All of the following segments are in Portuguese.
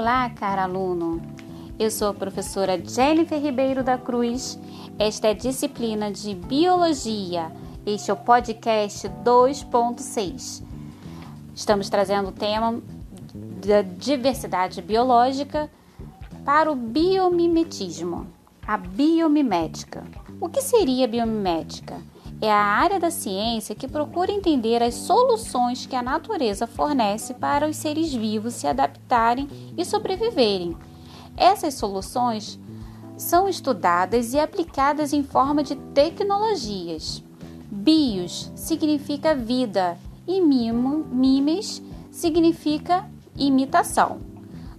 Olá, cara aluno! Eu sou a professora Jennifer Ribeiro da Cruz. Esta é a disciplina de Biologia. Este é o podcast 2.6. Estamos trazendo o tema da diversidade biológica para o biomimetismo, a biomimética. O que seria biomimética? É a área da ciência que procura entender as soluções que a natureza fornece para os seres vivos se adaptarem e sobreviverem. Essas soluções são estudadas e aplicadas em forma de tecnologias. Bios significa vida e mimo, mimes significa imitação.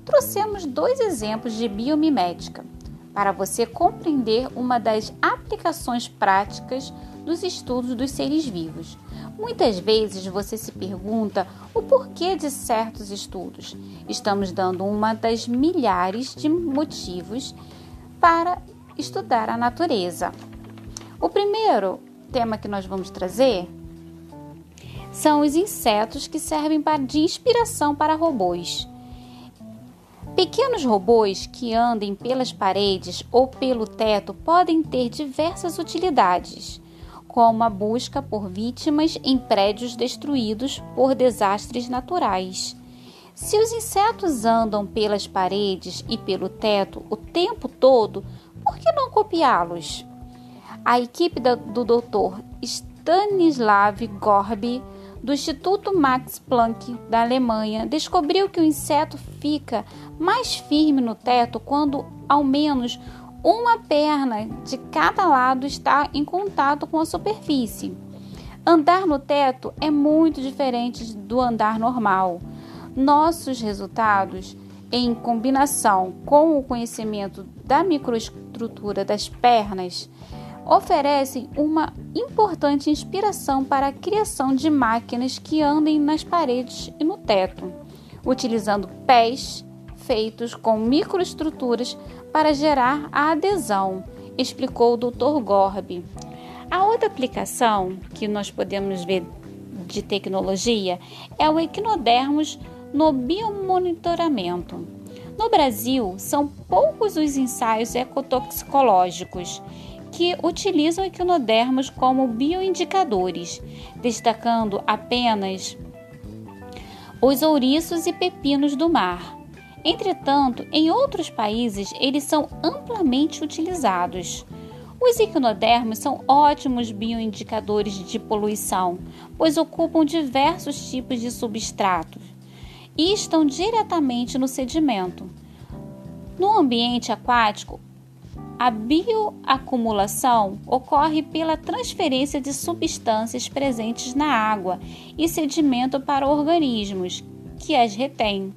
Trouxemos dois exemplos de biomimética para você compreender uma das aplicações práticas dos estudos dos seres vivos. Muitas vezes você se pergunta o porquê de certos estudos. Estamos dando uma das milhares de motivos para estudar a natureza. O primeiro tema que nós vamos trazer são os insetos que servem de inspiração para robôs. Pequenos robôs que andem pelas paredes ou pelo teto podem ter diversas utilidades como a busca por vítimas em prédios destruídos por desastres naturais. Se os insetos andam pelas paredes e pelo teto o tempo todo, por que não copiá-los? A equipe do Dr. Stanislav Gorby, do Instituto Max Planck da Alemanha, descobriu que o inseto fica mais firme no teto quando ao menos uma perna de cada lado está em contato com a superfície. Andar no teto é muito diferente do andar normal. Nossos resultados, em combinação com o conhecimento da microestrutura das pernas, oferecem uma importante inspiração para a criação de máquinas que andem nas paredes e no teto, utilizando pés feitos com microestruturas para gerar a adesão, explicou o Dr. Gorby. A outra aplicação que nós podemos ver de tecnologia é o equinodermos no biomonitoramento. No Brasil, são poucos os ensaios ecotoxicológicos que utilizam equinodermos como bioindicadores, destacando apenas os ouriços e pepinos do mar. Entretanto, em outros países eles são amplamente utilizados. Os equinodermos são ótimos bioindicadores de poluição, pois ocupam diversos tipos de substratos e estão diretamente no sedimento. No ambiente aquático, a bioacumulação ocorre pela transferência de substâncias presentes na água e sedimento para organismos que as retêm.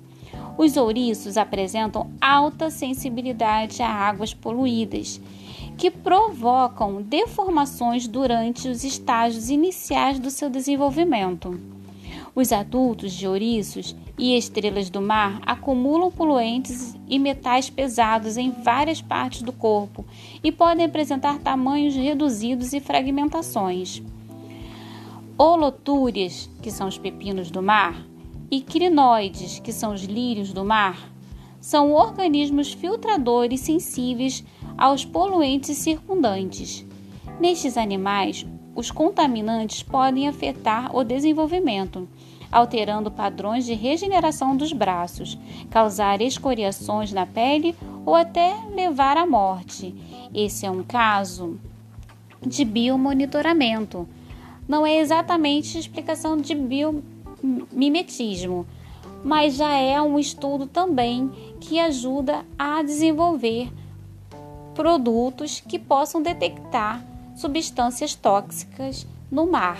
Os ouriços apresentam alta sensibilidade a águas poluídas, que provocam deformações durante os estágios iniciais do seu desenvolvimento. Os adultos de ouriços e estrelas do mar acumulam poluentes e metais pesados em várias partes do corpo e podem apresentar tamanhos reduzidos e fragmentações. Holotúrias, que são os pepinos do mar, e crinoides, que são os lírios do mar, são organismos filtradores sensíveis aos poluentes circundantes. Nestes animais, os contaminantes podem afetar o desenvolvimento, alterando padrões de regeneração dos braços, causar escoriações na pele ou até levar à morte. Esse é um caso de biomonitoramento. Não é exatamente explicação de bio mimetismo, mas já é um estudo também que ajuda a desenvolver produtos que possam detectar substâncias tóxicas no mar.